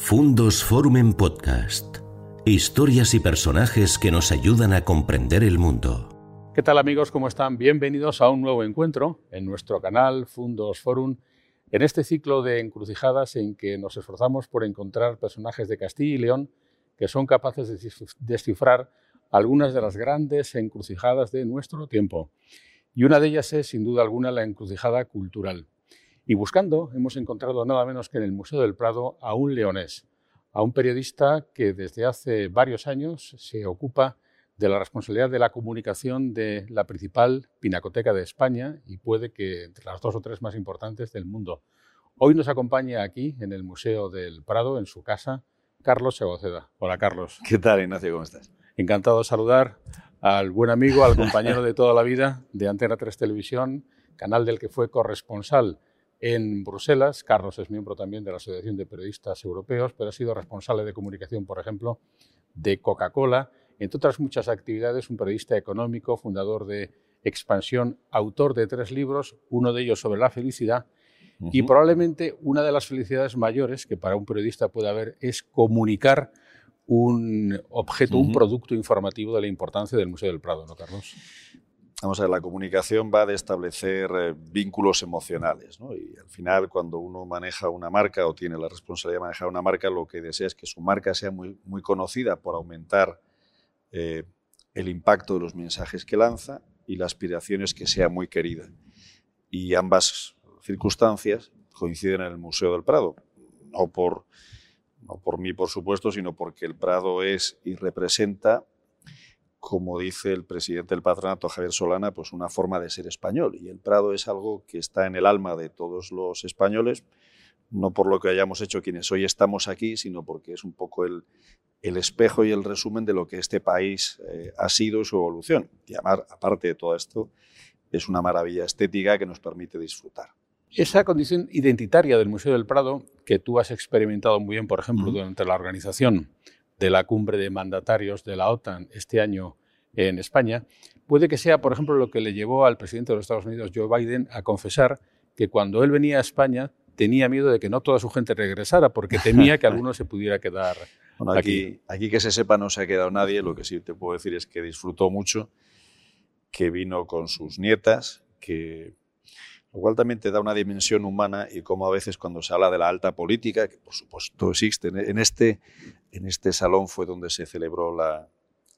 Fundos Forum en Podcast. Historias y personajes que nos ayudan a comprender el mundo. ¿Qué tal amigos? ¿Cómo están? Bienvenidos a un nuevo encuentro en nuestro canal Fundos Forum, en este ciclo de encrucijadas en que nos esforzamos por encontrar personajes de Castilla y León que son capaces de descifrar algunas de las grandes encrucijadas de nuestro tiempo. Y una de ellas es, sin duda alguna, la encrucijada cultural. Y buscando, hemos encontrado nada menos que en el Museo del Prado a un leonés, a un periodista que desde hace varios años se ocupa de la responsabilidad de la comunicación de la principal pinacoteca de España y puede que entre las dos o tres más importantes del mundo. Hoy nos acompaña aquí en el Museo del Prado, en su casa, Carlos Segoceda. Hola, Carlos. ¿Qué tal, Ignacio? ¿Cómo estás? Encantado de saludar al buen amigo, al compañero de toda la vida de Antena 3 Televisión, canal del que fue corresponsal en Bruselas. Carlos es miembro también de la Asociación de Periodistas Europeos, pero ha sido responsable de comunicación, por ejemplo, de Coca-Cola, entre otras muchas actividades, un periodista económico, fundador de Expansión, autor de tres libros, uno de ellos sobre la felicidad, y probablemente una de las felicidades mayores que para un periodista puede haber es comunicar un objeto, un producto informativo de la importancia del Museo del Prado, ¿no, Carlos? Vamos a ver, la comunicación va de establecer eh, vínculos emocionales, ¿no? Y al final, cuando uno maneja una marca o tiene la responsabilidad de manejar una marca, lo que desea es que su marca sea muy, conocida por aumentar eh, el impacto de los mensajes que lanza y la aspiración es que sea muy querida. Y ambas circunstancias coinciden en el Museo del Prado, no por, no por mí, por supuesto, sino porque el Prado es y representa como dice el presidente del patronato, Javier Solana, pues una forma de ser español. Y el Prado es algo que está en el alma de todos los españoles, no por lo que hayamos hecho quienes hoy estamos aquí, sino porque es un poco el, el espejo y el resumen de lo que este país eh, ha sido y su evolución. Y aparte de todo esto, es una maravilla estética que nos permite disfrutar. Esa condición identitaria del Museo del Prado, que tú has experimentado muy bien, por ejemplo, durante la organización de la cumbre de mandatarios de la OTAN este año en España, puede que sea, por ejemplo, lo que le llevó al presidente de los Estados Unidos, Joe Biden, a confesar que cuando él venía a España tenía miedo de que no toda su gente regresara, porque temía que alguno se pudiera quedar aquí. Aquí que se sepa no se ha quedado nadie, lo que sí te puedo decir es que disfrutó mucho, que vino con sus nietas, que lo cual también te da una dimensión humana y como a veces cuando se habla de la alta política, que por supuesto existe, en este, en este salón fue donde se celebró la,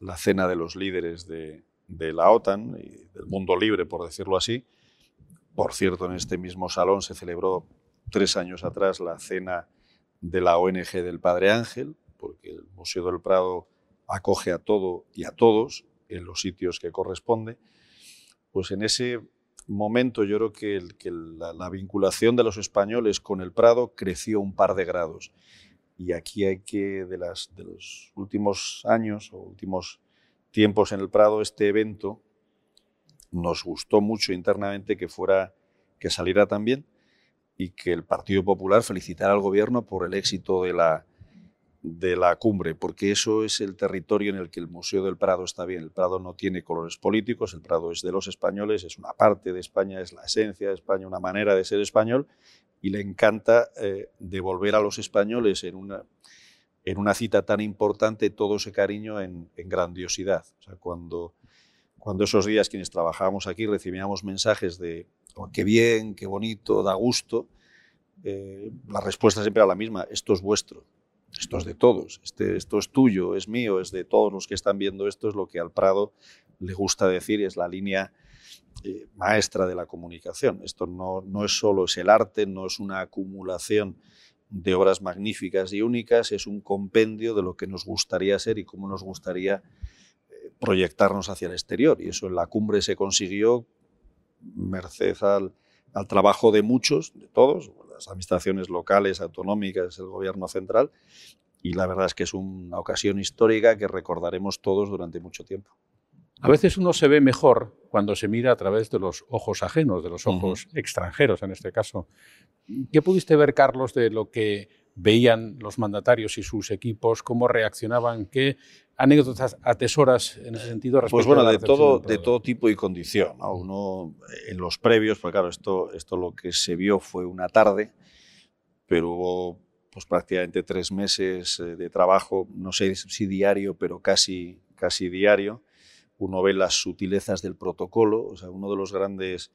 la cena de los líderes de, de, la OTAN y del mundo libre, por decirlo así. Por cierto, en este mismo salón se celebró tres años atrás la cena de la ONG del Padre Ángel, porque el Museo del Prado acoge a todo y a todos en los sitios que corresponde. Pues en ese momento yo creo que, la, vinculación de los españoles con el Prado creció un par de grados. Y aquí hay que, de, las, de los últimos años o últimos tiempos en el Prado, este evento nos gustó mucho internamente que fuera, que saliera también y que el Partido Popular felicitara al gobierno por el éxito de la, de la cumbre, porque eso es el territorio en el que el Museo del Prado está bien. El Prado no tiene colores políticos, el Prado es de los españoles, es una parte de España, es la esencia de España, una manera de ser español, y le encanta eh, devolver a los españoles en una, en una cita tan importante todo ese cariño en, grandiosidad. O sea, cuando, cuando esos días quienes trabajábamos aquí recibíamos mensajes de oh, qué bien, qué bonito, da gusto, eh, la respuesta siempre era la misma, esto es vuestro esto es de todos, este, esto es tuyo, es mío, es de todos los que están viendo esto, es lo que al Prado le gusta decir, es la línea eh, maestra de la comunicación. Esto no, no es solo es el arte, no es una acumulación de obras magníficas y únicas, es un compendio de lo que nos gustaría ser y cómo nos gustaría eh, proyectarnos hacia el exterior. Y eso en la cumbre se consiguió merced al, al trabajo de muchos, de todos, las administraciones locales, autonómicas, el gobierno central, y la verdad es que es una ocasión histórica que recordaremos todos durante mucho tiempo. A veces uno se ve mejor cuando se mira a través de los ojos ajenos, de los ojos extranjeros en este caso. ¿Qué pudiste ver, Carlos, de lo que veían los mandatarios y sus equipos, cómo reaccionaban, qué anécdotas atesoras en ese sentido? Pues bueno, de todo, de todo tipo y condición. Uno, en los previos, pues claro, esto, esto lo que se vio fue una tarde, pero hubo pues prácticamente tres meses eh, de trabajo, no sé si diario, pero casi, casi diario. Uno ve las sutilezas del protocolo, o sea, uno de los grandes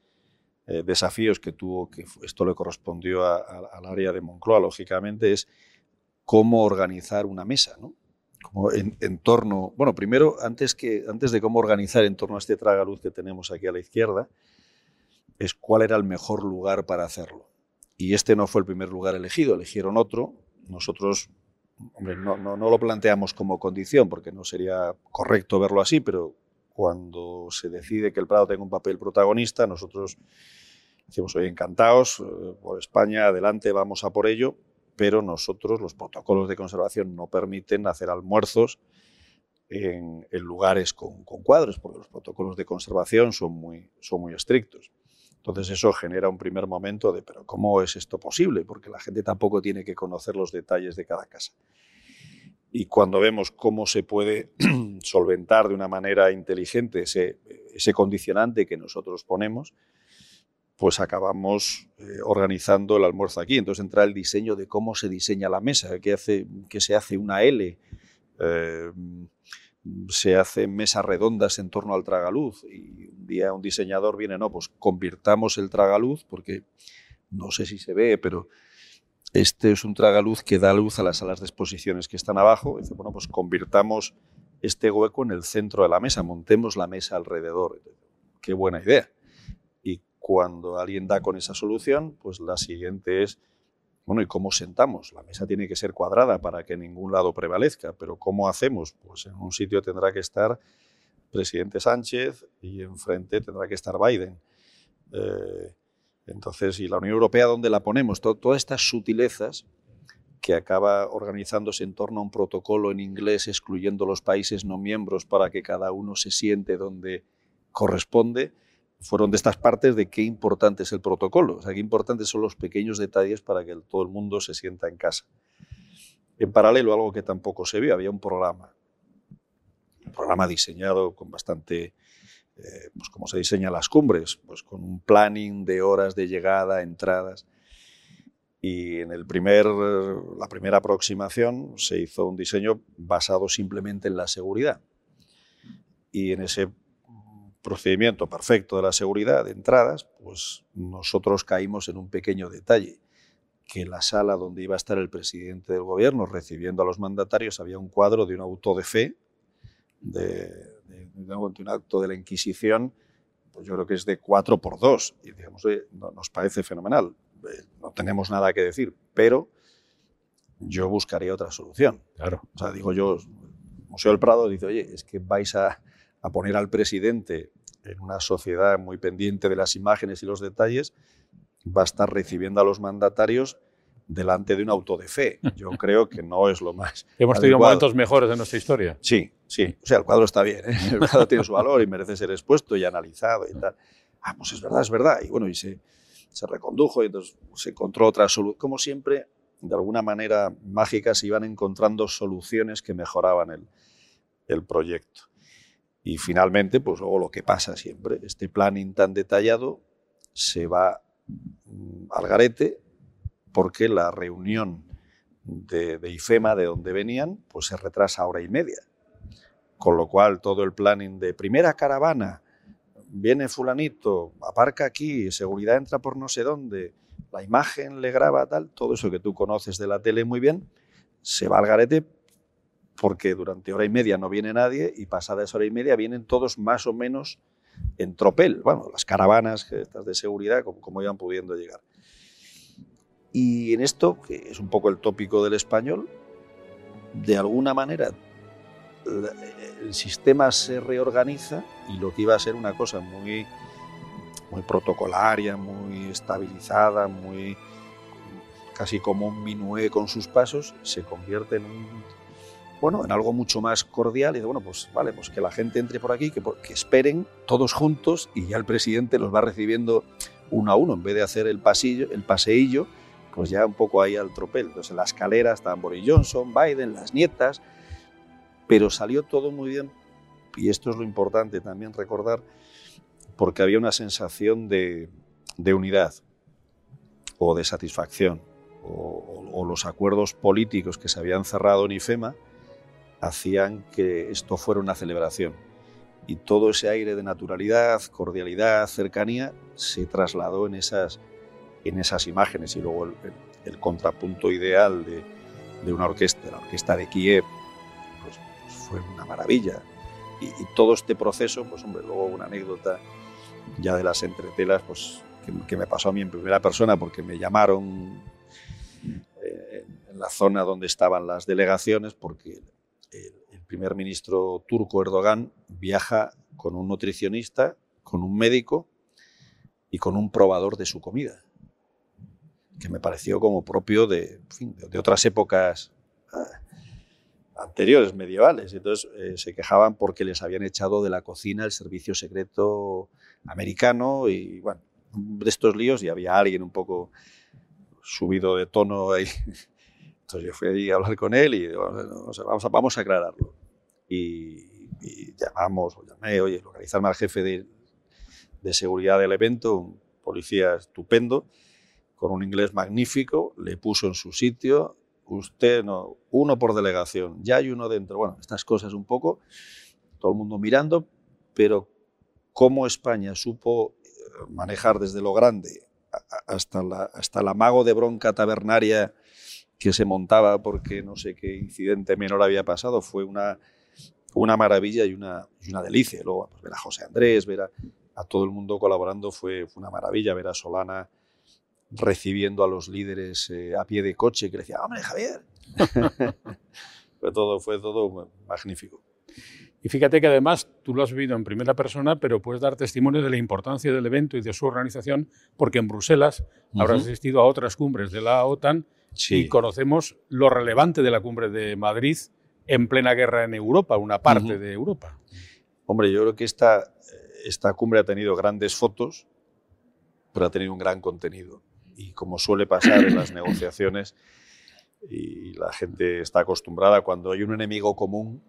eh, desafíos que tuvo, que esto le correspondió al área de Moncloa, lógicamente, es cómo organizar una mesa, ¿no? Como en, torno, bueno, primero, antes, que, antes de cómo organizar en torno a este tragaluz que tenemos aquí a la izquierda, es cuál era el mejor lugar para hacerlo. Y este no fue el primer lugar elegido, eligieron otro. Nosotros no, no, lo planteamos como condición porque no sería correcto verlo así, pero cuando se decide que el Prado tenga un papel protagonista, nosotros decimos, oye, encantados, eh, por España, adelante, vamos a por ello, pero nosotros, los protocolos de conservación no permiten hacer almuerzos en, lugares con, con, cuadros, porque los protocolos de conservación son muy, son muy estrictos. Entonces eso genera un primer momento de, pero ¿cómo es esto posible? Porque la gente tampoco tiene que conocer los detalles de cada casa. Y cuando vemos cómo se puede solventar de una manera inteligente ese, condicionante que nosotros ponemos, pues acabamos eh, organizando el almuerzo aquí. Entonces entra el diseño de cómo se diseña la mesa, que, hace, que se hace una L, eh, se hacen mesas redondas en torno al tragaluz y un día un diseñador viene, no, pues convirtamos el tragaluz, porque no sé si se ve, pero este es un tragaluz que da luz a las salas de exposiciones que están abajo. Dice, bueno, pues convirtamos este hueco en el centro de la mesa, montemos la mesa alrededor. Qué buena idea. Y cuando alguien da con esa solución, pues la siguiente es bueno, ¿y cómo sentamos? La mesa tiene que ser cuadrada para que ningún lado prevalezca, pero ¿cómo hacemos? Pues en un sitio tendrá que estar presidente Sánchez y enfrente tendrá que estar Biden. Eh, entonces, ¿y la Unión Europea dónde la ponemos? todas estas sutilezas que acaba organizándose en torno a un protocolo en inglés excluyendo los países no miembros para que cada uno se siente donde corresponde, fueron de estas partes de qué importante es el protocolo, o sea, qué importantes son los pequeños detalles para que todo el mundo se sienta en casa. En paralelo, algo que tampoco se vio, había un programa, un programa diseñado con bastante, eh, pues como se diseñan las cumbres, pues con un planning de horas de llegada, entradas. Y en el primer, la primera aproximación se hizo un diseño basado simplemente en la seguridad. Y en ese procedimiento perfecto de la seguridad de entradas, pues nosotros caímos en un pequeño detalle, que la sala donde iba a estar el presidente del gobierno recibiendo a los mandatarios había un cuadro de un auto de fe, de, un acto de la Inquisición, pues yo creo que es de 4 por 2 y digamos, nos parece fenomenal, eh, no tenemos nada que decir, pero yo buscaría otra solución. Claro. O sea, digo yo, Museo del Prado dice, oye, es que vais a a poner al presidente en una sociedad muy pendiente de las imágenes y los detalles, va a estar recibiendo a los mandatarios delante de un auto de fe. Yo creo que no es lo más. Hemos tenido momentos mejores en nuestra historia. Sí, sí. O sea, el cuadro está bien, ¿eh? el cuadro tiene su valor y merece ser expuesto y analizado y tal. Ah, pues es verdad, es verdad. Y bueno, y se, se recondujo y entonces se encontró otra solución. Como siempre, de alguna manera mágica se iban encontrando soluciones que mejoraban el, el proyecto. Y finalmente, pues luego lo que pasa siempre, este planning tan detallado se va mm, al garete porque la reunión de, IFEMA, de donde venían, pues se retrasa hora y media. Con lo cual todo el planning de primera caravana, viene fulanito, aparca aquí, seguridad entra por no sé dónde, la imagen le graba tal, todo eso que tú conoces de la tele muy bien, se va al garete porque durante hora y media no viene nadie y pasada esa hora y media vienen todos más o menos en tropel, bueno, las caravanas estas de seguridad, como, como iban pudiendo llegar. Y en esto, que es un poco el tópico del español, de alguna manera el sistema se reorganiza y lo que iba a ser una cosa muy, muy protocolaria, muy estabilizada, muy casi como un minué con sus pasos, se convierte en un bueno, en algo mucho más cordial y de, bueno, pues vale, pues que la gente entre por aquí, que, que esperen todos juntos y ya el presidente los va recibiendo uno a uno, en vez de hacer el pasillo, el paseillo, pues ya un poco ahí al tropel. Entonces en la escalera estaban Boris Johnson, Biden, las nietas, pero salió todo muy bien y esto es lo importante también recordar, porque había una sensación de, de unidad o de satisfacción o, los acuerdos políticos que se habían cerrado en IFEMA hacían que esto fuera una celebración. Y todo ese aire de naturalidad, cordialidad, cercanía se trasladó en esas, en esas imágenes. Y luego el, contrapunto ideal de, de, una orquesta, la orquesta de Kiev, pues, pues fue una maravilla. Y, todo este proceso, pues hombre, luego una anécdota ya de las entretelas, pues que, me pasó a mí en primera persona porque me llamaron eh, en la zona donde estaban las delegaciones porque el, primer ministro turco Erdogan viaja con un nutricionista, con un médico y con un probador de su comida, que me pareció como propio de, de otras épocas ah, anteriores, medievales. Entonces eh, se quejaban porque les habían echado de la cocina el servicio secreto americano y bueno, de estos líos y había alguien un poco subido de tono ahí. Entonces yo fui a hablar con él y vamos, a, vamos a aclararlo. Y, llamamos, o llamé, oye, localizarme al jefe de, de seguridad del evento, un policía estupendo, con un inglés magnífico, le puso en su sitio, usted no, uno por delegación, ya hay uno dentro. Bueno, estas cosas un poco, todo el mundo mirando, pero cómo España supo eh, manejar desde lo grande hasta, la, hasta el amago de bronca tabernaria que se montaba porque no sé qué incidente menor había pasado, fue una, una maravilla y una, una delicia. Luego, pues, ver a José Andrés, ver a, todo el mundo colaborando fue, fue una maravilla, ver a Solana recibiendo a los líderes eh, a pie de coche, que le decía, hombre, Javier. fue, todo, fue todo magnífico. Y fíjate que además tú lo has vivido en primera persona, pero puedes dar testimonio de la importancia del evento y de su organización, porque en Bruselas habrás asistido a otras cumbres de la OTAN y conocemos lo relevante de la cumbre de Madrid en plena guerra en Europa, una parte de Europa. Hombre, yo creo que esta, esta cumbre ha tenido grandes fotos, pero ha tenido un gran contenido y como suele pasar en las negociaciones, y la gente está acostumbrada, cuando hay un enemigo común,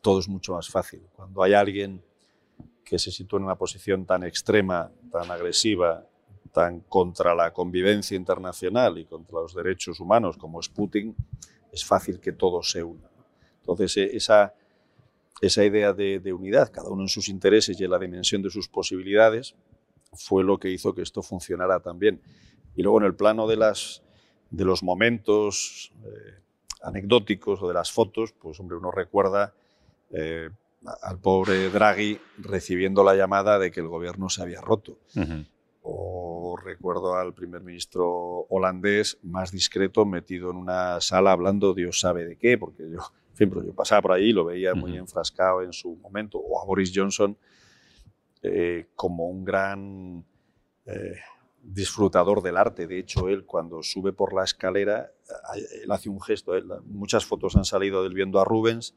todo es mucho más fácil. Cuando hay alguien que se sitúa en una posición tan extrema, tan agresiva, tan contra la convivencia internacional y contra los derechos humanos como es Putin, es fácil que todos se unan. Entonces, e, esa, esa idea de, de, unidad, cada uno en sus intereses y en la dimensión de sus posibilidades, fue lo que hizo que esto funcionara tan bien. Y luego en el plano de, las, de los momentos eh, anecdóticos o de las fotos, pues hombre, uno recuerda eh, al pobre Draghi recibiendo la llamada de que el gobierno se había roto. O recuerdo al primer ministro holandés más discreto metido en una sala hablando Dios sabe de qué, porque yo, siempre yo pasaba por ahí y lo veía muy enfrascado en su momento. O a Boris Johnson eh, como un gran disfrutador del arte. De hecho, él cuando sube por la escalera, él hace un gesto. muchas fotos han salido del viendo a Rubens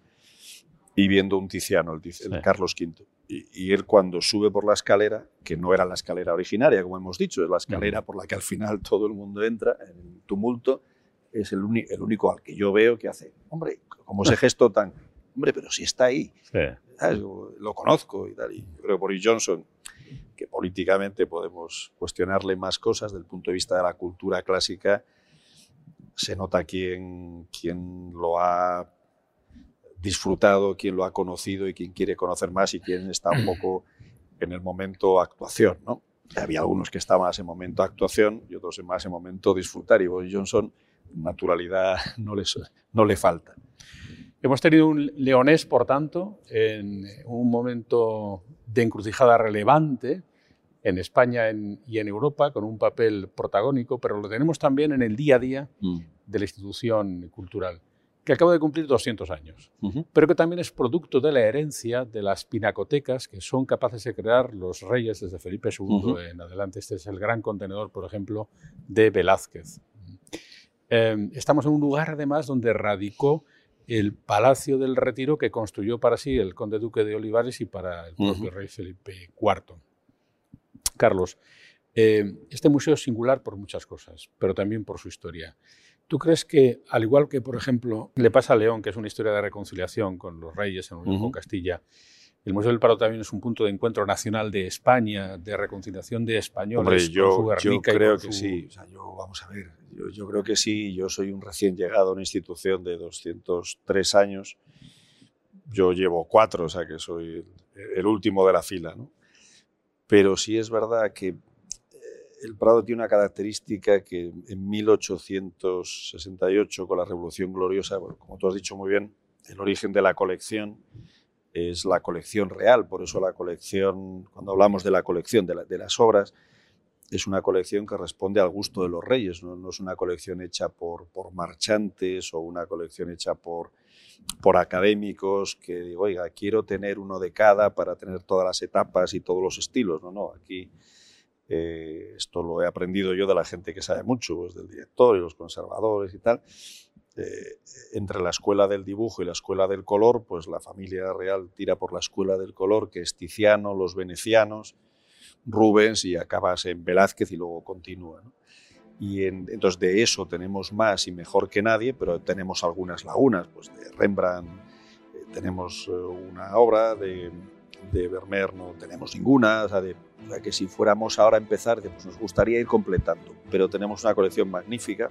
y viendo un Tiziano, el, Carlos V. Y, él cuando sube por la escalera, que no era la escalera originaria, como hemos dicho, es la escalera por la que al final todo el mundo entra, en el tumulto, es el, el único al que yo veo que hace, hombre, como ese gesto tan, hombre, pero si está ahí, lo conozco y tal. Y creo que Boris Johnson que políticamente podemos cuestionarle más cosas del punto de vista de la cultura clásica, se nota quién, quién lo ha disfrutado, quién lo ha conocido y quién quiere conocer más y quién está un poco en el momento actuación. ¿no? Había algunos que estaban en momento actuación y otros más en momento disfrutar. Y Boris Johnson, naturalidad no, les, no le falta. Hemos tenido un leonés, por tanto, en un momento de encrucijada relevante en España y en Europa, con un papel protagónico, pero lo tenemos también en el día a día mm. de la institución cultural, que acaba de cumplir 200 años, pero que también es producto de la herencia de las pinacotecas que son capaces de crear los reyes desde Felipe II en adelante. Este es el gran contenedor, por ejemplo, de Velázquez. Em, estamos en un lugar, además, donde radicó el Palacio del Retiro que construyó para sí el conde duque de Olivares y para el propio rey Felipe IV. Carlos, eh, este museo es singular por muchas cosas, pero también por su historia. ¿Tú crees que, al igual que, por ejemplo, le pasa a León, que es una historia de reconciliación con los reyes en, Castilla, El Museo del Prado también es un punto de encuentro nacional de España, de reconciliación de españoles. Hombre, yo, yo creo que sí. O sea, yo, vamos a ver, yo, yo, creo que sí. Yo soy un recién llegado a una institución de 203 años. Yo llevo cuatro, o sea que soy el último de la fila. ¿no? Pero sí es verdad que eh, el Prado tiene una característica que en 1868, con la Revolución Gloriosa, como tú has dicho muy bien, el origen de la colección es la colección real, por eso la colección, cuando hablamos de la colección de, las obras, es una colección que responde al gusto de los reyes, no, es una colección hecha por, por, marchantes o una colección hecha por, por académicos que digo, oiga, quiero tener uno de cada para tener todas las etapas y todos los estilos. No, no, aquí eh, esto lo he aprendido yo de la gente que sabe mucho, pues del director y los conservadores y tal. Eh, entre la escuela del dibujo y la escuela del color, pues la familia real tira por la escuela del color, que es Tiziano, los venecianos, Rubens y acabas en Velázquez y luego continúa. Y entonces de eso tenemos más y mejor que nadie, pero tenemos algunas lagunas. Pues de Rembrandt eh, tenemos eh, una obra, de, de, Vermeer no tenemos ninguna. O sea, de, que si fuéramos ahora a empezar, pues nos gustaría ir completando. Pero tenemos una colección magnífica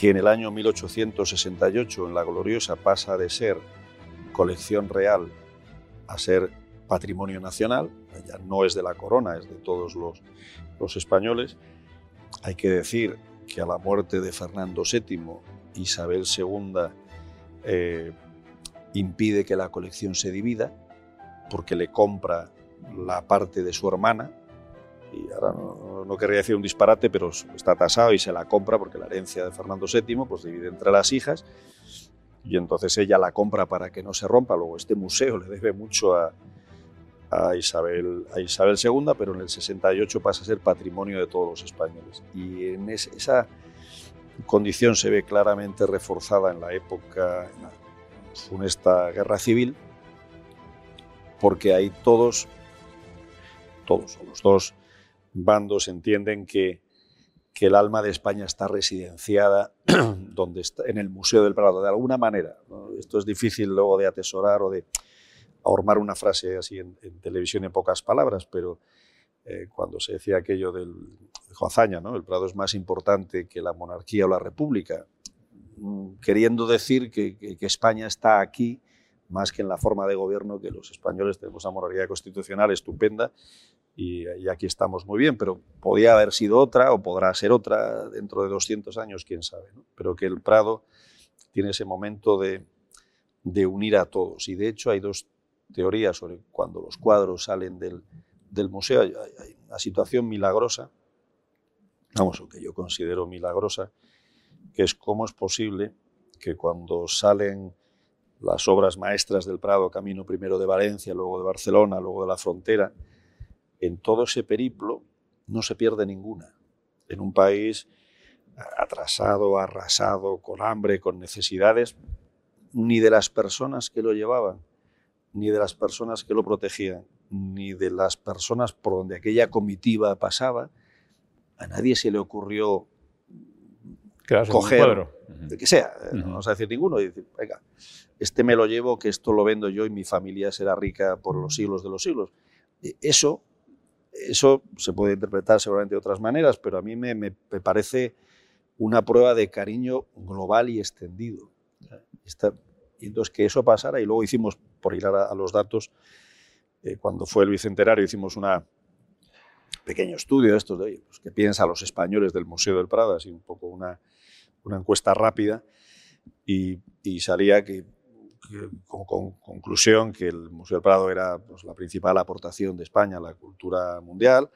que en el año 1868 en La Gloriosa pasa de ser colección real a ser patrimonio nacional, ya no es de la corona, es de todos los, españoles. Hay que decir que a la muerte de Fernando VII, Isabel II eh, impide que la colección se divida porque le compra la parte de su hermana, y ahora no, querría decir un disparate, pero está tasado y se la compra porque la herencia de Fernando VII pues divide entre las hijas y entonces ella la compra para que no se rompa. Luego este museo le debe mucho a, a Isabel, a Isabel II, pero en el 68 pasa a ser patrimonio de todos los españoles. Y en esa condición se ve claramente reforzada en la época, en la funesta guerra civil, porque ahí todos, todos, los dos bandos entienden que, que el alma de España está residenciada donde está, en el Museo del Prado, de alguna manera. Esto es difícil luego de atesorar o de ahormar una frase así en, televisión en pocas palabras, pero eh, cuando se decía aquello del Joazaña, ¿no? el Prado es más importante que la monarquía o la república, mm, queriendo decir que, que España está aquí más que en la forma de gobierno que los españoles tenemos una monarquía constitucional estupenda y, aquí estamos muy bien, pero podía haber sido otra o podrá ser otra dentro de 200 años, quién sabe. Pero que el Prado tiene ese momento de, unir a todos. Y de hecho hay dos teorías sobre cuando los cuadros salen del, museo. Hay, una situación milagrosa, vamos, lo que yo considero milagrosa, que es cómo es posible que cuando salen las obras maestras del Prado, camino primero de Valencia, luego de Barcelona, luego de la frontera, en todo ese periplo no se pierde ninguna. En un país atrasado, arrasado, con hambre, con necesidades, ni de las personas que lo llevaban, ni de las personas que lo protegían, ni de las personas por donde aquella comitiva pasaba, a nadie se le ocurrió coger, de que sea, no vamos a decir ninguno, y decir, venga, este me lo llevo, que esto lo vendo yo y mi familia será rica por los siglos de los siglos. E, eso eso se puede interpretar seguramente de otras maneras, pero a mí me, parece una prueba de cariño global y extendido. y entonces que eso pasara, y luego hicimos, por ir a, los datos, eh, cuando fue el Bicentenario, hicimos un pequeño estudio de estos, de, oye, pues, ¿qué piensan los españoles del Museo del Prado? Así un poco una, una encuesta rápida, y, y salía que con, conclusión que el Museo del Prado era pues, la principal aportación de España a la cultura mundial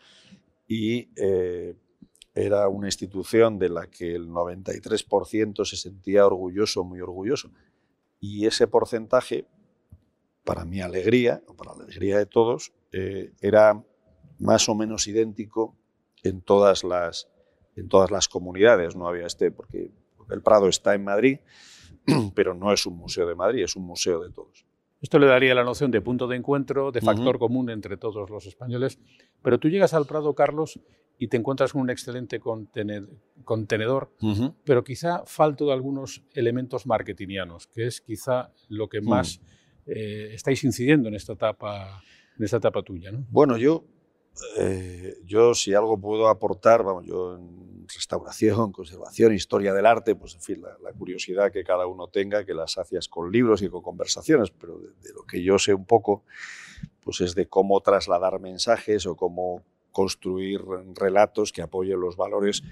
y eh, era una institución de la que el 93% se sentía orgulloso, muy orgulloso. Y ese porcentaje, para mi alegría, o para la alegría de todos, eh, era más o menos idéntico en todas las, en todas las comunidades. No había este, porque el Prado está en Madrid, pero no es un museo de Madrid, es un museo de todos. Esto le daría la noción de punto de encuentro, de factor común entre todos los españoles. Pero tú llegas al Prado, Carlos, y te encuentras con un excelente contenedor, pero quizá falto de algunos elementos marketingianos, que es quizá lo que más eh, estáis incidiendo en esta etapa, en esta etapa tuya. ¿no? Bueno, yo, eh, yo si algo puedo aportar, vamos, yo en restauración, conservación, historia del arte, pues en fin, la, curiosidad que cada uno tenga, que las hacias con libros y con conversaciones, pero de, lo que yo sé un poco, pues es de cómo trasladar mensajes o cómo construir relatos que apoyen los valores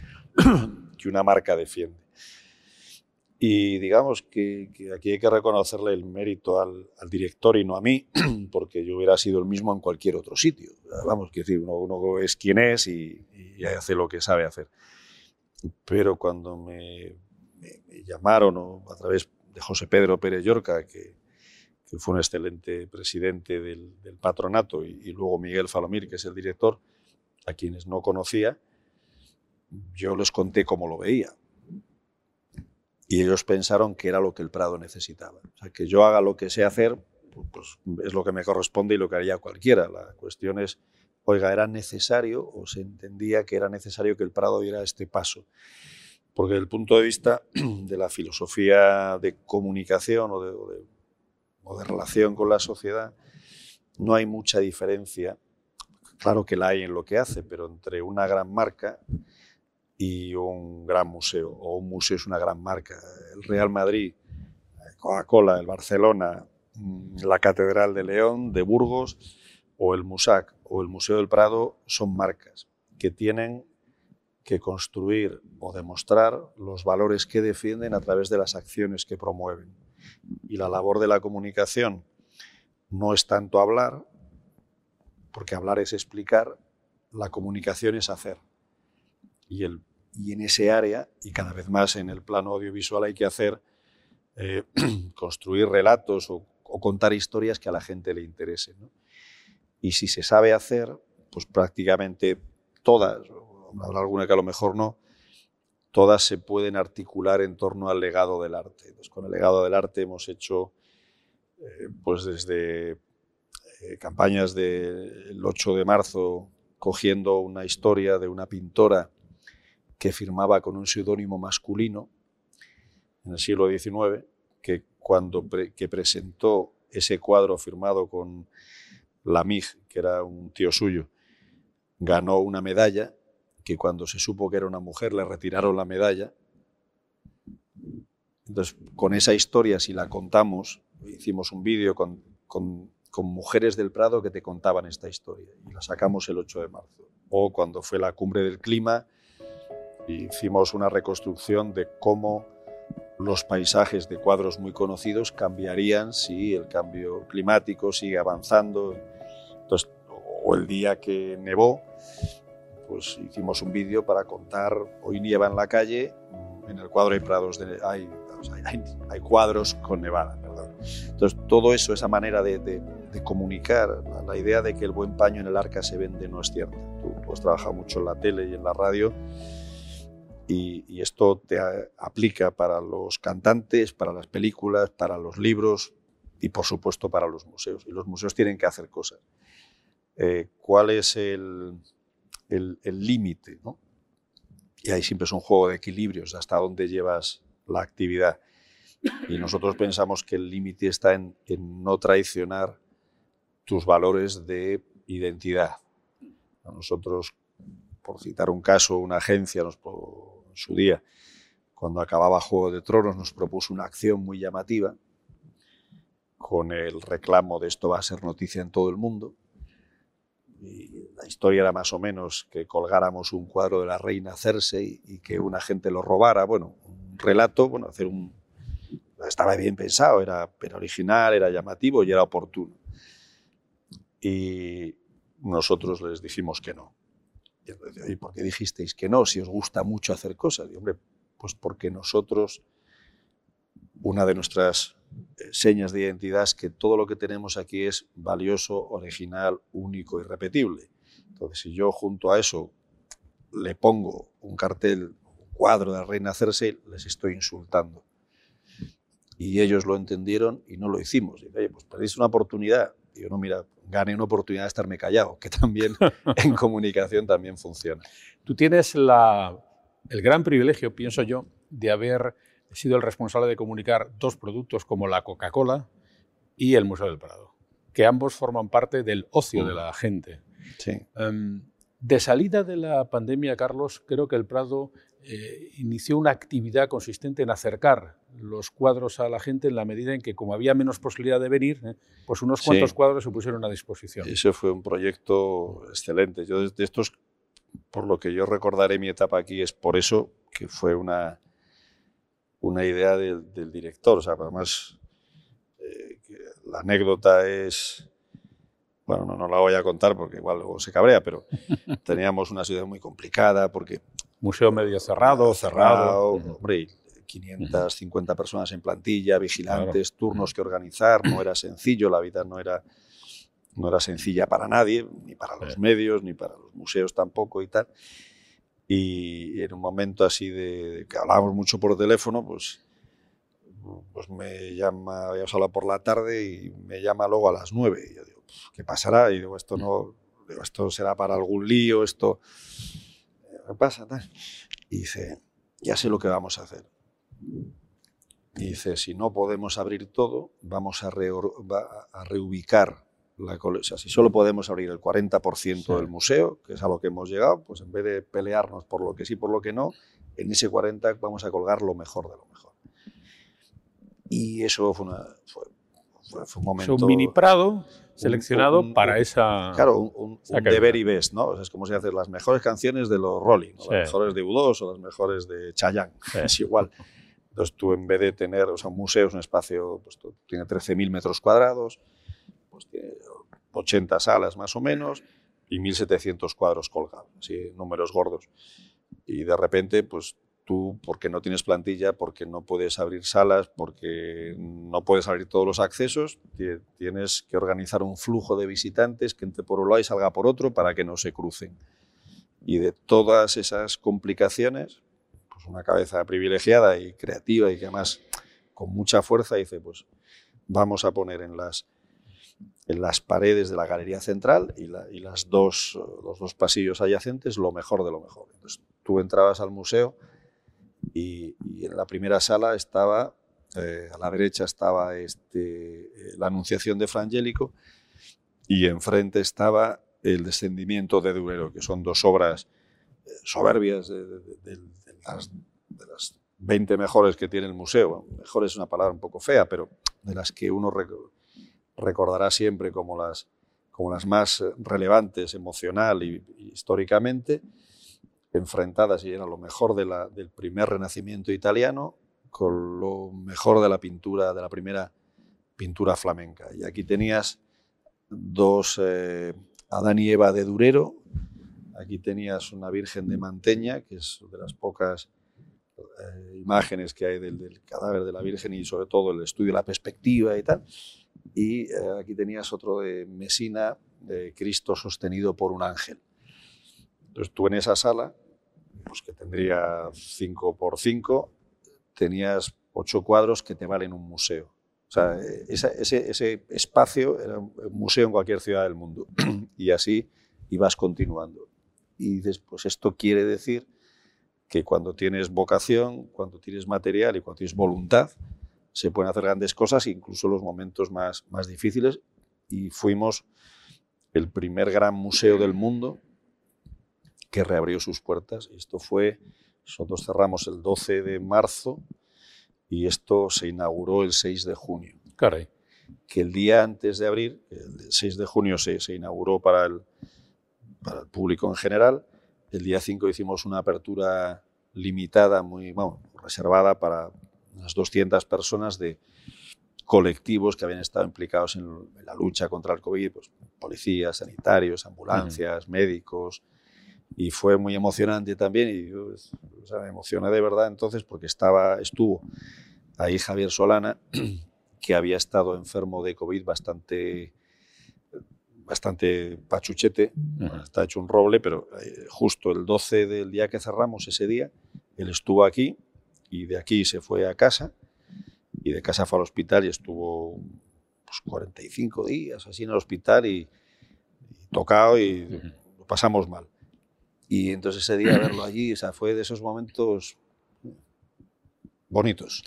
que una marca defiende. Y digamos que, aquí hay que reconocerle el mérito al, director y no a mí, porque yo hubiera sido el mismo en cualquier otro sitio. Vamos, que decir, uno, es quien es y, hace lo que sabe hacer. Pero cuando me, llamaron a través de José Pedro Pérez Llorca, que, fue un excelente presidente del, patronato, y, y, luego Miguel Falomir, que es el director, a quienes no conocía, yo les conté cómo lo veía y ellos pensaron que era lo que el Prado necesitaba. O sea, que yo haga lo que sé hacer, pues es lo que me corresponde y lo que haría cualquiera. La cuestión es, oiga, ¿era necesario o se entendía que era necesario que el Prado diera este paso? Porque desde el punto de vista de la filosofía de comunicación o de, o de relación con la sociedad, no hay mucha diferencia. Claro que la hay en lo que hace, pero entre una gran marca y un gran museo, o un museo es una gran marca. El Real Madrid, Coca-Cola, el Barcelona, mm, la Catedral de León, de Burgos, o el Musac, o el Museo del Prado, son marcas que tienen que construir o demostrar los valores que defienden a través de las acciones que promueven. Y la labor de la comunicación no es tanto hablar, porque hablar es explicar, la comunicación es hacer. Y el y en ese área, y cada vez más en el plano audiovisual, hay que hacer, eh, construir relatos o, contar historias que a la gente le interesen. Y si se sabe hacer, pues prácticamente todas, habrá alguna que a lo mejor no, todas se pueden articular en torno al legado del arte. Entonces, con el legado del arte hemos hecho, eh, pues desde eh, campañas del 8 de marzo, cogiendo una historia de una pintora que firmaba con un seudónimo masculino en el siglo XIX, que cuando que presentó ese cuadro firmado con Lamig, que era un tío suyo, ganó una medalla, que cuando se supo que era una mujer le retiraron la medalla. Entonces, con esa historia, si la contamos, hicimos un vídeo con, con, con mujeres del Prado que te contaban esta historia y la sacamos el 8 de marzo. O cuando fue la cumbre del clima, hicimos una reconstrucción de cómo los paisajes de cuadros muy conocidos cambiarían si el cambio climático sigue avanzando. Entonces, o el día que nevó, pues hicimos un vídeo para contar, hoy nieva en la calle, en el cuadro hay prados de, hay, hay, cuadros con nevada, perdón. Entonces, todo eso, esa manera de, comunicar, la, idea de que el buen paño en el arca se vende no es cierta. Tú, tú has trabajado mucho en la tele y en la radio y, esto te aplica para los cantantes, para las películas, para los libros y por supuesto para los museos. Y los museos tienen que hacer cosas. Eh, ¿Cuál es el límite? ¿no? Y ahí siempre es un juego de equilibrios, hasta dónde llevas la actividad. Y nosotros pensamos que el límite está en, no traicionar tus valores de identidad. nosotros, por citar un caso, una agencia nos, en su día, cuando acababa Juego de Tronos, nos propuso una acción muy llamativa con el reclamo de esto va a ser noticia en todo el mundo. Y la historia era más o menos que colgáramos un cuadro de la reina Cersei y que una gente lo robara. Bueno, un relato, bueno, hacer un... Estaba bien pensado, era, era original, era llamativo y era oportuno. Y nosotros les dijimos que no. ¿Y por qué dijisteis que no? Si os gusta mucho hacer cosas. Y, hombre, pues porque nosotros, una de nuestras eh, señas de identidad es que todo lo que tenemos aquí es valioso, original, único y repetible. Entonces, si yo junto a eso le pongo un cartel, un cuadro de la reina Cersei, les estoy insultando. Y ellos lo entendieron y no lo hicimos. Y, Oye, pues perdiste una oportunidad. Y yo, no, mira, gane una oportunidad de estarme callado, que también en comunicación también funciona. Tú tienes la, el gran privilegio, pienso yo, de haber sido el responsable de comunicar dos productos como la Coca-Cola, y el Museo del Prado, que ambos forman parte del ocio de Mm. la gente. Sí. Em, de salida de la pandemia, Carlos, creo que el Prado eh, inició una actividad consistente en acercar los cuadros a la gente en la medida en que, como había menos posibilidad de venir, eh, pues unos Sí. cuantos cuadros se pusieron a disposición. Ese fue un proyecto excelente. Yo de estos, por lo que yo recordaré mi etapa aquí, es por eso que fue una, una idea del, del director. O sea, además, eh, la anécdota es, bueno, no, no la voy a contar porque igual luego se cabrea, pero teníamos una situación muy complicada porque Museo medio cerrado, cerrado. Ujú. hombre, y 550 personas en plantilla, vigilantes, turnos que organizar, no era sencillo, la vida no era, no era sencilla para nadie, ni para los Sí. medios, ni para los museos tampoco y tal. Y en un momento así de, de que hablábamos mucho por teléfono, pues, pues me llama, habíamos hablado por la tarde y me llama luego a las 9. Y yo digo, "Pues, ¿qué pasará? Y digo, esto no, digo, esto será para algún lío, esto, ¿qué pasa? Tal. Y dice, ya sé lo que vamos a hacer. Y dice, si no podemos abrir todo, vamos a, va- a reubicar la colección. O sea, si solo podemos abrir el 40% Sí. del museo, que es a lo que hemos llegado, pues en vez de pelearnos por lo que sí, por lo que no, en ese 40 vamos a colgar lo mejor de lo mejor. Y eso fue, una, fue, fue- fue un Es un mini Prado seleccionado un- para esa... Claro, un, esa un deber y best, ¿no? O sea, es como si haces las mejores canciones de los Rolling, Sí. las mejores de U2 o las mejores de Chayanne. Sí. Es igual. Entonces tú en vez de tener, o sea, un museo es un espacio, pues tú- tiene 13.000 metros cuadrados, pues tiene 80 salas más o menos y 1.700 cuadros colgados, así, números gordos. Y de repente, pues tú, porque no tienes plantilla, porque no puedes abrir salas, porque no puedes abrir todos los accesos, ti- tienes que organizar un flujo de visitantes que entre por un lado y salga por otro para que no se crucen. Y de todas esas complicaciones, pues una cabeza privilegiada y creativa y que además con mucha fuerza dice, pues vamos a poner en las, en las paredes de la galería central y, la- y las dos, los dos pasillos adyacentes lo mejor de lo mejor. Entonces tú entrabas al museo y, en la primera sala estaba, eh, a la derecha estaba este, eh, la Anunciación de Frangélico y enfrente estaba el Descendimiento de Durero, que son dos obras eh, soberbias de, las, las 20 mejores que tiene el museo. Mejor es una palabra un poco fea, pero de las que uno rec- recordará siempre como las, como las más relevantes emocional y, y históricamente, enfrentadas y era lo mejor de la- del primer renacimiento italiano con lo mejor de la pintura, de la primera pintura flamenca. Y aquí tenías dos eh, Adán y Eva de Durero, aquí tenías una Virgen de Manteña, que es de las pocas eh, imágenes que hay del, del cadáver de la Virgen y sobre todo el estudio de la perspectiva y tal. Y eh, aquí tenías otro de Mesina, de Cristo sostenido por un ángel. Entonces tú en esa sala, pues que tendría 5 por 5, tenías ocho cuadros que te valen un museo. O sea, esa- ese, espacio era un museo en cualquier ciudad del mundo. y así ibas continuando. Y dices, pues esto quiere decir que cuando tienes vocación, cuando tienes material y cuando tienes voluntad, se pueden hacer grandes cosas, incluso los momentos más, más difíciles. Y fuimos el primer gran museo del mundo que reabrió sus puertas. Esto fue, nosotros cerramos el 12 de marzo y esto se inauguró el 6 de junio. Caray. Que el día antes de abrir, el 6 de junio se, se inauguró para el, para el público en general, el día 5 hicimos una apertura limitada, muy bueno, reservada para unas 200 personas de colectivos que habían estado implicados en, en la lucha contra el COVID, pues, policías, sanitarios, ambulancias, médicos, y fue muy emocionante también, y yo pues, o sea, me emocioné de verdad entonces porque estaba, estuvo ahí Javier Solana, que había estado enfermo de COVID bastante, bastante pachuchete, Ujú. está hecho un roble, pero eh, justo el 12 del día que cerramos ese día, él estuvo aquí y de aquí se fue a casa y de casa fue al hospital y estuvo pues, 45 días así en el hospital y, y tocado y lo pasamos mal. Y entonces ese día verlo allí, o sea, fue de esos momentos bonitos.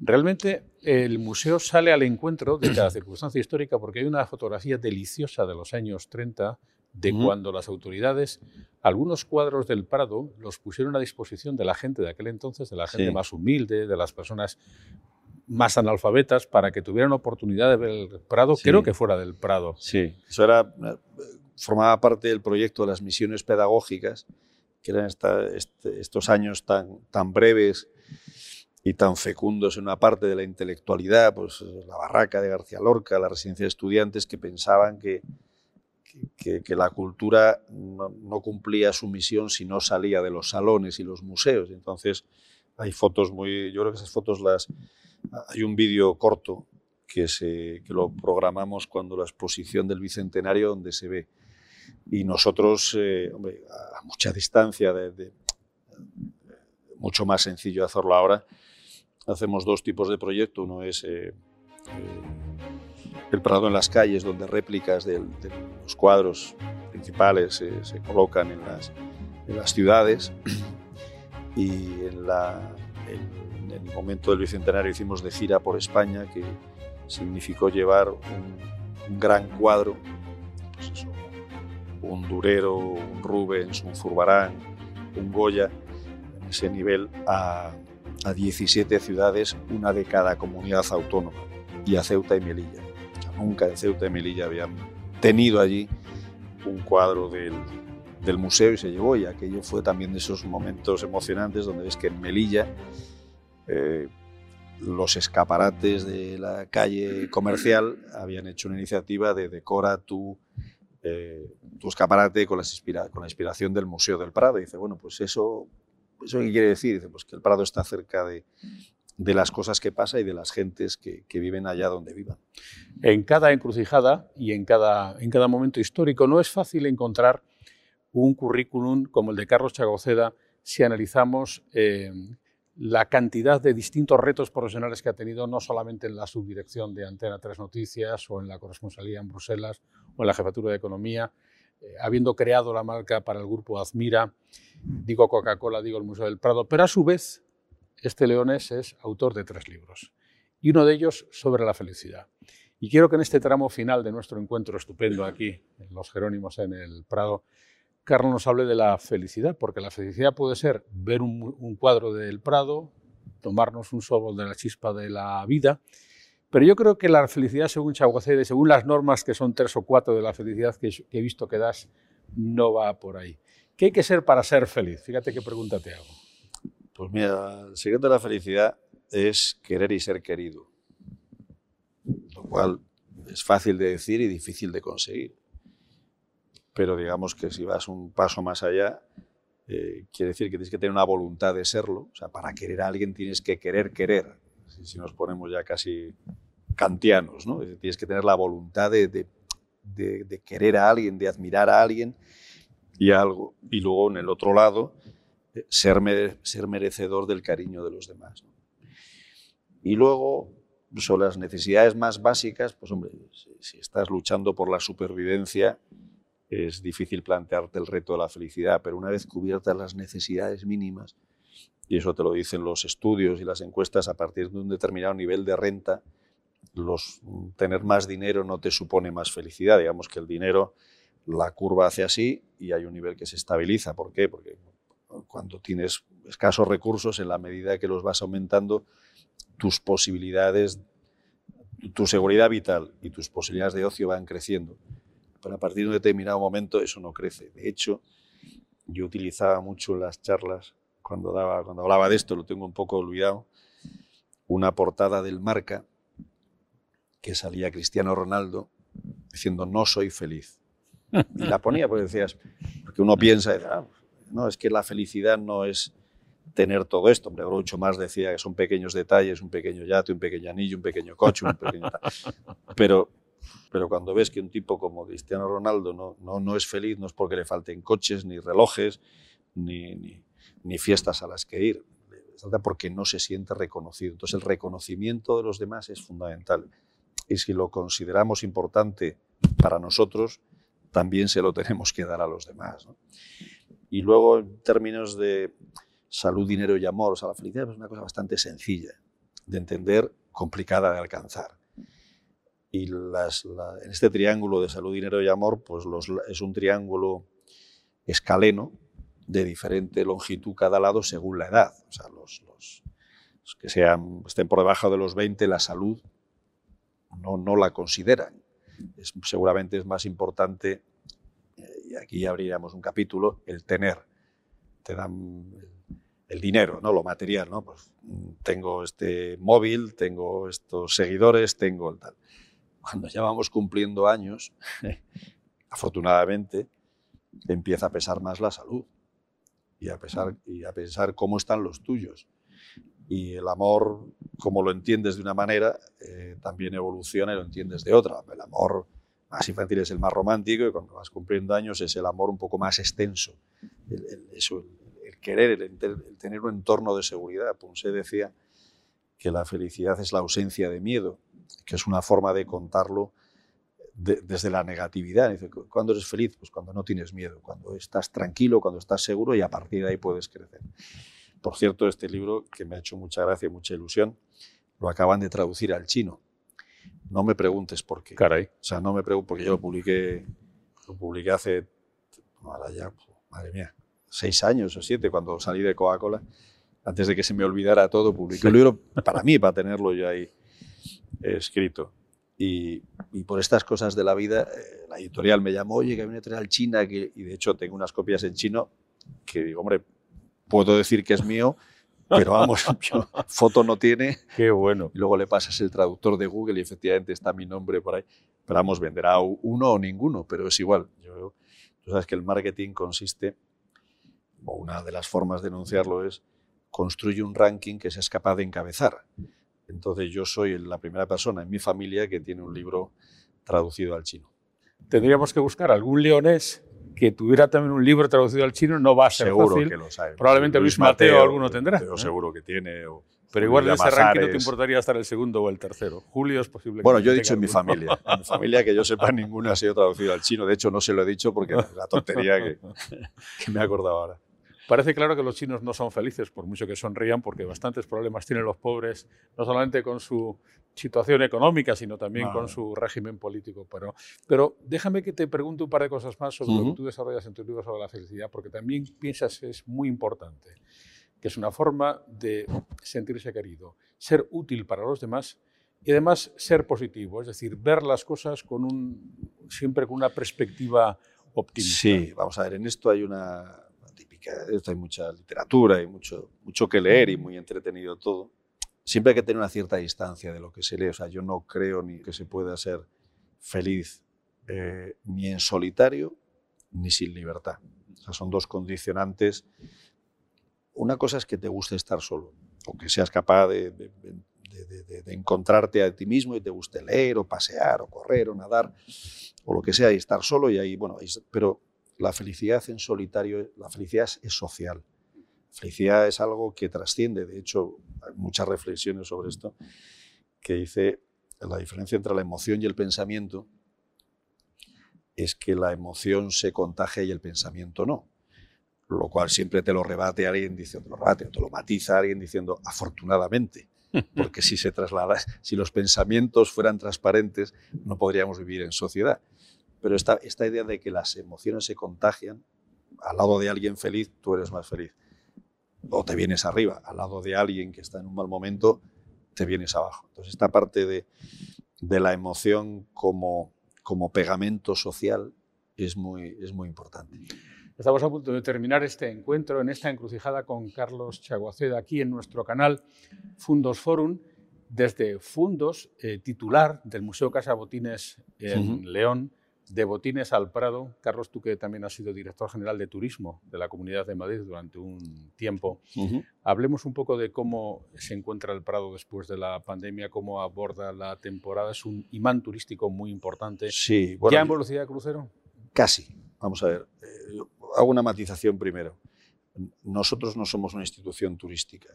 Realmente el museo sale al encuentro de cada circunstancia histórica porque hay una fotografía deliciosa de los años 30 de cuando las autoridades, algunos cuadros del Prado los pusieron a disposición de la gente de aquel entonces, de la gente más humilde, de las personas más analfabetas, para que tuvieran oportunidad de ver el Prado, creo que fuera del Prado. Sí, eso era, formaba parte del proyecto de las misiones pedagógicas, que eran este, estos años tan, tan breves y tan fecundos en una parte de la intelectualidad, pues la barraca de García Lorca, la residencia de estudiantes que pensaban que, que, la cultura no, cumplía su misión si no salía de los salones y los museos. Entonces hay fotos muy, yo creo que esas fotos las, hay un vídeo corto que, se, que lo programamos cuando la exposición del Bicentenario donde se ve. Y nosotros, eh, hombre, a mucha distancia, de, mucho más sencillo hacerlo ahora, hacemos dos tipos de proyecto. Uno es eh, eh, el Prado en las calles, donde réplicas de, los cuadros principales se colocan en las, en las, ciudades. Y en, la, en, el momento del Bicentenario hicimos de gira por España, que significó llevar un, gran cuadro, pues un Durero, un Rubens, un Zurbarán, un Goya, en ese nivel a a 17 ciudades, una de cada comunidad autónoma, y a Ceuta y Melilla. nunca en Ceuta y Melilla habían tenido allí un cuadro del, del, museo y se llevó, y aquello fue también de esos momentos emocionantes donde ves que en Melilla eh, los escaparates de la calle comercial habían hecho una iniciativa de decora tu, eh, tu escaparate con, la inspiración del Museo del Prado. Y dice, bueno, pues eso ¿Eso qué quiere decir? Pues que el Prado está cerca de, las cosas que pasa y de las gentes que, viven allá donde vivan. En cada encrucijada y en cada, en cada momento histórico no es fácil encontrar un currículum como el de Carlos Chagoceda si analizamos eh, la cantidad de distintos retos profesionales que ha tenido, no solamente en la subdirección de Antena 3 Noticias o en la corresponsalía en Bruselas o en la jefatura de Economía, eh, habiendo creado la marca para el grupo Azmira, digo Coca-Cola, digo el Museo del Prado, pero a su vez este leones es autor de tres libros y uno de ellos sobre la felicidad. Y quiero que en este tramo final de nuestro encuentro estupendo aquí, en los Jerónimos en el Prado, Carlos nos hable de la felicidad, porque la felicidad puede ser ver un, cuadro del Prado, tomarnos un sobo de la chispa de la vida, pero yo creo que la felicidad, según Chaguacede, según las normas que son tres o cuatro de la felicidad que, he visto que das, no va por ahí. ¿Qué hay que ser para ser feliz? Fíjate qué pregunta te hago. Pues mira, el secreto de la felicidad es querer y ser querido, lo cual es fácil de decir y difícil de conseguir. Pero digamos que si vas un paso más allá, eh, quiere decir que tienes que tener una voluntad de serlo. O sea, para querer a alguien tienes que querer querer. Si nos ponemos ya casi kantianos, ¿no? Tienes que tener la voluntad de, querer a alguien, de admirar a alguien y algo. Y luego en el otro lado, eh, ser, ser merecedor del cariño de los demás. Y luego, sobre las necesidades más básicas, pues hombre, si, estás luchando por la supervivencia, es difícil plantearte el reto de la felicidad, pero una vez cubiertas las necesidades mínimas, y eso te lo dicen los estudios y las encuestas, a partir de un determinado nivel de renta, los, tener más dinero no te supone más felicidad. Digamos que el dinero, la curva hace así y hay un nivel que se estabiliza. ¿Por qué? Porque cuando tienes escasos recursos, en la medida que los vas aumentando, tus posibilidades, tu seguridad vital y tus posibilidades de ocio van creciendo. Pero a partir de un determinado momento eso no crece. De hecho, yo utilizaba mucho las charlas, cuando, daba, cuando hablaba de esto, lo tengo un poco olvidado, una portada del Marca que salía Cristiano Ronaldo diciendo no soy feliz. Y la ponía porque decías, porque uno piensa, ah, no, es que la felicidad no es tener todo esto. Hombre, Groucho más decía que son pequeños detalles, un pequeño yate, un pequeño anillo, un pequeño coche, un pequeño... Pero, pero cuando ves que un tipo como Cristiano Ronaldo no, no, no es feliz, no es porque le falten coches, ni relojes, ni, ni, fiestas a las que ir, porque no se siente reconocido. Entonces el reconocimiento de los demás es fundamental y si lo consideramos importante para nosotros, también se lo tenemos que dar a los demás. Y luego, en términos de salud, dinero y amor, o sea, la felicidad es una cosa bastante sencilla. de entender, complicada de alcanzar. Y las, en este triángulo de salud, dinero y amor, pues los, es un triángulo escaleno de diferente longitud cada lado según la edad. O sea, los, los, que sean, estén por debajo de los 20, la salud no, no la consideran. Es, seguramente es más importante, eh, y aquí abriríamos un capítulo, el tener. Te dan el dinero, ¿no? lo material. ¿no? Pues, tengo este móvil, tengo estos seguidores, tengo el tal. Cuando ya vamos cumpliendo años, afortunadamente, empieza a pesar más la salud y a, pensar cómo están los tuyos. Y el amor, como lo entiendes de una manera, eh, también evoluciona y lo entiendes de otra. El amor más infantil es el más romántico y cuando vas cumpliendo años es el amor un poco más extenso. El, el, querer, el, tener un entorno de seguridad. Ponce decía que la felicidad es la ausencia de miedo, que es una forma de contarlo desde la negatividad. Dice, ¿Cuándo eres feliz? Pues cuando no tienes miedo, cuando estás tranquilo, cuando estás seguro y a partir de ahí puedes crecer. Por cierto, este libro, que me ha hecho mucha gracia y mucha ilusión, lo acaban de traducir al chino. No me preguntes por qué. Caray. O sea, no me preguntes porque yo lo publiqué, lo publiqué hace, ya, madre mía, seis años o siete, cuando salí de Coca-Cola. Antes de que se me olvidara todo, publiqué el libro para mí, para tenerlo ya ahí escrito. Y, por estas cosas de la vida, eh, la editorial me llamó, oye, que viene a traer al China, que, y de hecho tengo unas copias en chino, que digo, hombre, puedo decir que es mío, pero vamos, foto no tiene. Qué bueno. Y luego le pasas el traductor de Google y efectivamente está mi nombre por ahí. Pero vamos, venderá uno o ninguno, pero es igual. Yo, tú sabes que el marketing consiste, o una de las formas de enunciarlo es, construye un ranking que seas capaz de encabezar. Entonces yo soy la primera persona en mi familia que tiene un libro traducido al chino. Tendríamos que buscar algún leonés que tuviera también un libro traducido al chino, no va a ser seguro fácil. que lo sabe. Probablemente Luis, Mateo, alguno tendrá. Pero seguro que tiene. pero igual en ese ranking no te importaría estar el segundo o el tercero. Julio es posible. Bueno, yo he dicho en mi familia. En mi familia que yo sepa ninguna ha sido traducido al chino. De hecho, no se lo he dicho porque es la tontería que, que me he acordado ahora. Parece claro que los chinos no son felices, por mucho que sonrían, porque bastantes problemas tienen los pobres, no solamente con su situación económica, sino también con su régimen político. Pero, pero déjame que te pregunte un par de cosas más sobre lo que tú desarrollas en tu libro sobre la felicidad, porque también piensas que es muy importante, que es una forma de sentirse querido, ser útil para los demás y además ser positivo, es decir, ver las cosas con un, siempre con una perspectiva optimista. Sí, vamos a ver, en esto hay una esto hay mucha literatura y mucho, mucho que leer y muy entretenido todo. Siempre hay que tener una cierta distancia de lo que se lee. O sea, yo no creo ni que se pueda ser feliz eh, ni en solitario ni sin libertad. O sea, son dos condicionantes. Una cosa es que te guste estar solo o que seas capaz de, de, de, encontrarte a ti mismo y te guste leer o pasear o correr o nadar o lo que sea y estar solo y ahí, bueno, pero la felicidad en solitario, la felicidad es social. La felicidad es algo que trasciende. De hecho, hay muchas reflexiones sobre esto que dice la diferencia entre la emoción y el pensamiento es que la emoción se contagia y el pensamiento no. Lo cual siempre te lo rebate alguien diciendo, lo rebate, te lo matiza alguien diciendo, afortunadamente. Porque si se traslada, si los pensamientos fueran transparentes, no podríamos vivir en sociedad. Pero esta, esta idea de que las emociones se contagian, al lado de alguien feliz, tú eres más feliz. O te vienes arriba, al lado de alguien que está en un mal momento, te vienes abajo. Entonces, esta parte de, de la emoción como, como pegamento social es muy, es muy importante. Estamos a punto de terminar este encuentro en esta encrucijada con Carlos Chaguaceda aquí en nuestro canal Fundos Forum, desde Fundos, eh, titular del Museo Casa Botines en León, de Botines al Prado, Carlos, tú que también has sido director general de turismo de la Comunidad de Madrid durante un tiempo, hablemos un poco de cómo se encuentra el Prado después de la pandemia, cómo aborda la temporada. Es un imán turístico muy importante. Sí, ¿Ya en velocidad de crucero? Casi. Vamos a ver. Eh, hago una matización primero. Nosotros no somos una institución turística.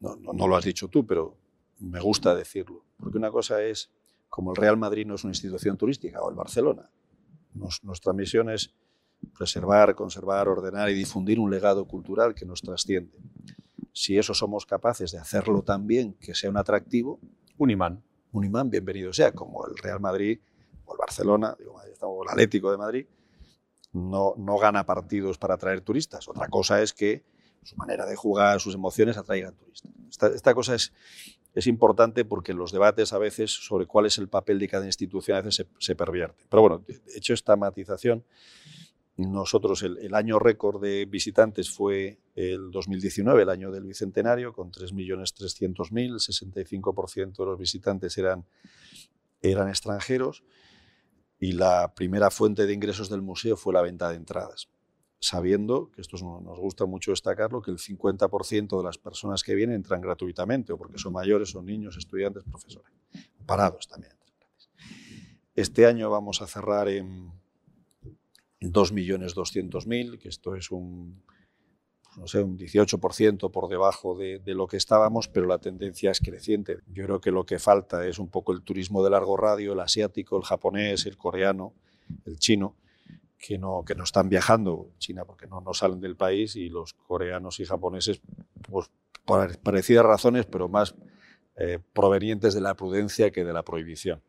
No, no lo has dicho tú, pero me gusta decirlo. Porque una cosa es como el Real Madrid no es una institución turística o el Barcelona nuestra misión es preservar, conservar, ordenar y difundir un legado cultural que nos trasciende. si eso somos capaces de hacerlo también, que sea un atractivo. Un imán. Un imán, bienvenido sea, como el Real Madrid o el Barcelona, o el Atlético de Madrid, no, no gana partidos para atraer turistas. Otra cosa es que su manera de jugar, sus emociones atraigan turistas. Esta, cosa es, es importante porque los debates a veces sobre cuál es el papel de cada institución a veces se, pervierten. Pero bueno, hecho esta matización, nosotros el, año récord de visitantes fue el 2019, el año del Bicentenario, con 3.300.000, 65% de los visitantes eran, eran extranjeros y la primera fuente de ingresos del museo fue la venta de entradas, sabiendo, que esto nos gusta mucho destacarlo, que el 50% de las personas que vienen entran gratuitamente, o porque son mayores, son niños, estudiantes, profesores, parados también. Este año vamos a cerrar en 2.200.000, que esto es un, no sé, un 18% por debajo de, lo que estábamos, pero la tendencia es creciente. Yo creo que lo que falta es un poco el turismo de largo radio, el asiático, el japonés, el coreano, el chino, que no, que no están viajando China porque no, no salen del país y los coreanos y japoneses, pues por parecidas razones, pero más eh, provenientes de la prudencia que de la prohibición.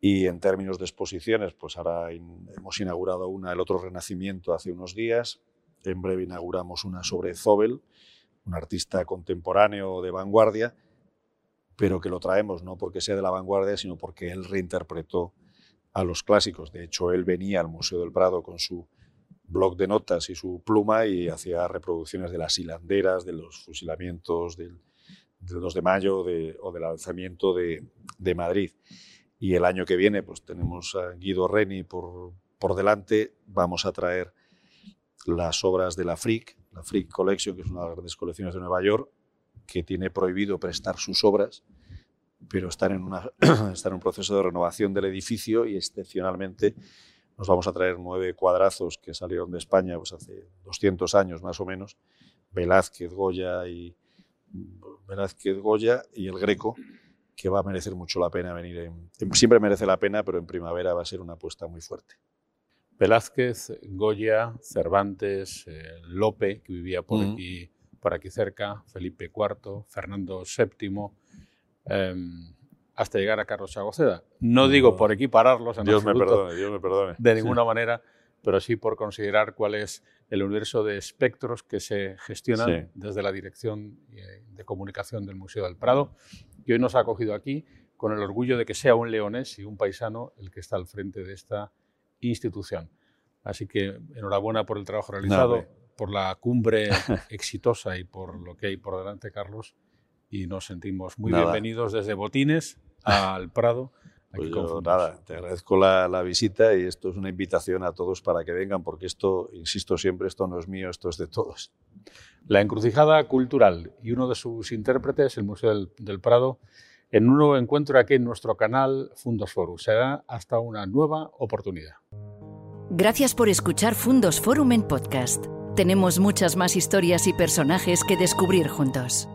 Y en términos de exposiciones, pues ahora hemos inaugurado una, el otro Renacimiento, hace unos días. En breve inauguramos una sobre Zobel, un artista contemporáneo de vanguardia, pero que lo traemos no porque sea de la vanguardia, sino porque él reinterpretó a los clásicos. De hecho, él venía al Museo del Prado con su blog de notas y su pluma y hacía reproducciones de las hilanderas, de los fusilamientos del, 2 de mayo o del alzamiento de, Madrid. Y el año que viene pues tenemos a Guido Reni por, por delante, vamos a traer las obras de la Frick, la Frick Collection, que es una de las grandes colecciones de Nueva York, que tiene prohibido prestar sus obras, pero están en, una, están en un proceso de renovación del edificio y excepcionalmente nos vamos a traer nueve cuadrazos que salieron de España pues, hace 200 años más o menos, Velázquez, Goya y Velázquez, Goya y el Greco, que va a merecer mucho la pena venir. siempre merece la pena, pero en primavera va a ser una apuesta muy fuerte. Velázquez, Goya, Cervantes, eh, Lope, que vivía por, aquí, por aquí cerca, Felipe IV, Fernando VII, em, hasta llegar a Carlos Chagoceda. No digo por equipararlos, en Dios me perdone, Dios me perdone. De ninguna manera, pero sí por considerar cuál es el universo de espectros que se gestionan desde la Dirección eh, de Comunicación del Museo del Prado y hoy nos ha acogido aquí con el orgullo de que sea un leonés y un paisano el que está al frente de esta institución. Así que enhorabuena por el trabajo realizado, por la cumbre exitosa y por lo que hay por delante, Carlos. Y nos sentimos muy bienvenidos desde Botines al Prado. Pues nada, te agradezco la, la, visita y esto es una invitación a todos para que vengan, porque esto, insisto siempre, esto no es mío, esto es de todos. La encrucijada cultural y uno de sus intérpretes, el Museo del, Prado, en un nuevo encuentro aquí en nuestro canal Fundos Forum. Será hasta una nueva oportunidad. Gracias por escuchar Fundos Forum en podcast. Tenemos muchas más historias y personajes que descubrir juntos.